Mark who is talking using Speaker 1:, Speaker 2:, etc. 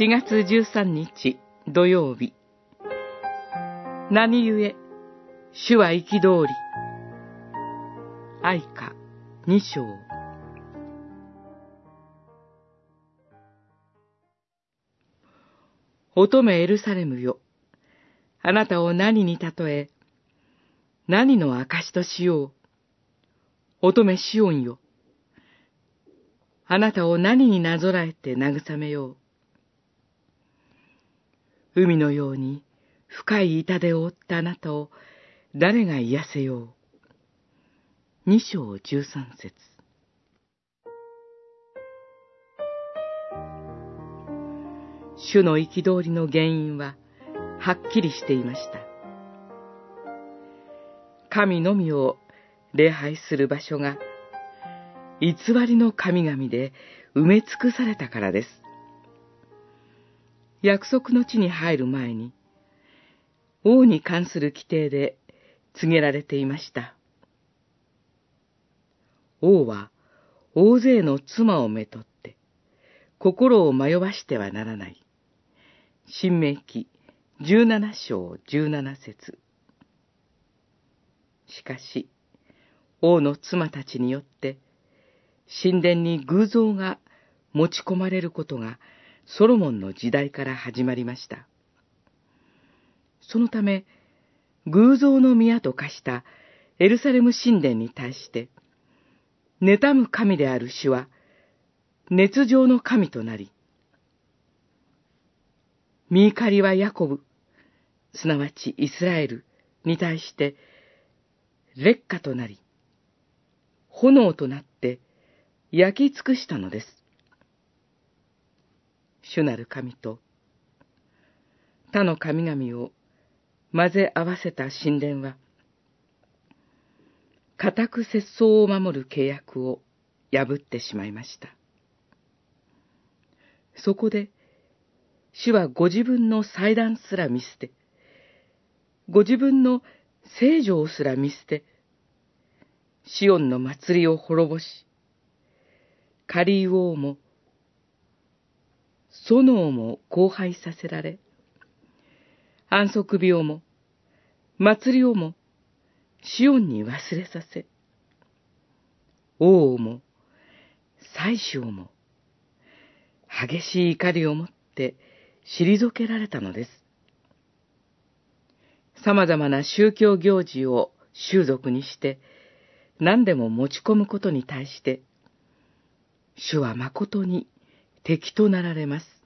Speaker 1: 4月13日土曜日。何故、主は憤り。愛歌二章。乙女エルサレムよ。あなたを何に例え、何の証としよう。乙女シオンよ。あなたを何になぞらえて慰めよう。海のように深い痛手を負ったあなたを誰が癒せよう。二章十三節主の憤りの原因ははっきりしていました。神のみを礼拝する場所が偽りの神々で埋め尽くされたからです。約束の地に入る前に、王に関する規定で告げられていました。王は大勢の妻をめとって、心を迷わしてはならない。新明記十七章十七節しかし、王の妻たちによって、神殿に偶像が持ち込まれることがソロモンの時代から始まりました。そのため、偶像の宮と化したエルサレム神殿に対して、妬む神である主は、熱情の神となり、ミーカリはヤコブ、すなわちイスラエルに対して、劣化となり、炎となって焼き尽くしたのです。主なる神と他の神々を混ぜ合わせた神殿は、固く節操を守る契約を破ってしまいました。そこで、主はご自分の祭壇すら見捨て、ご自分の聖女をすら見捨て、シオンの祭りを滅ぼし、カリー王も、ソノーも荒廃させられ、安息日をも、祭りをも、シオンに忘れさせ、王をも、祭司をも、激しい怒りをもって退けられたのです。様々な宗教行事を習俗にして、何でも持ち込むことに対して、主は誠に敵となられます。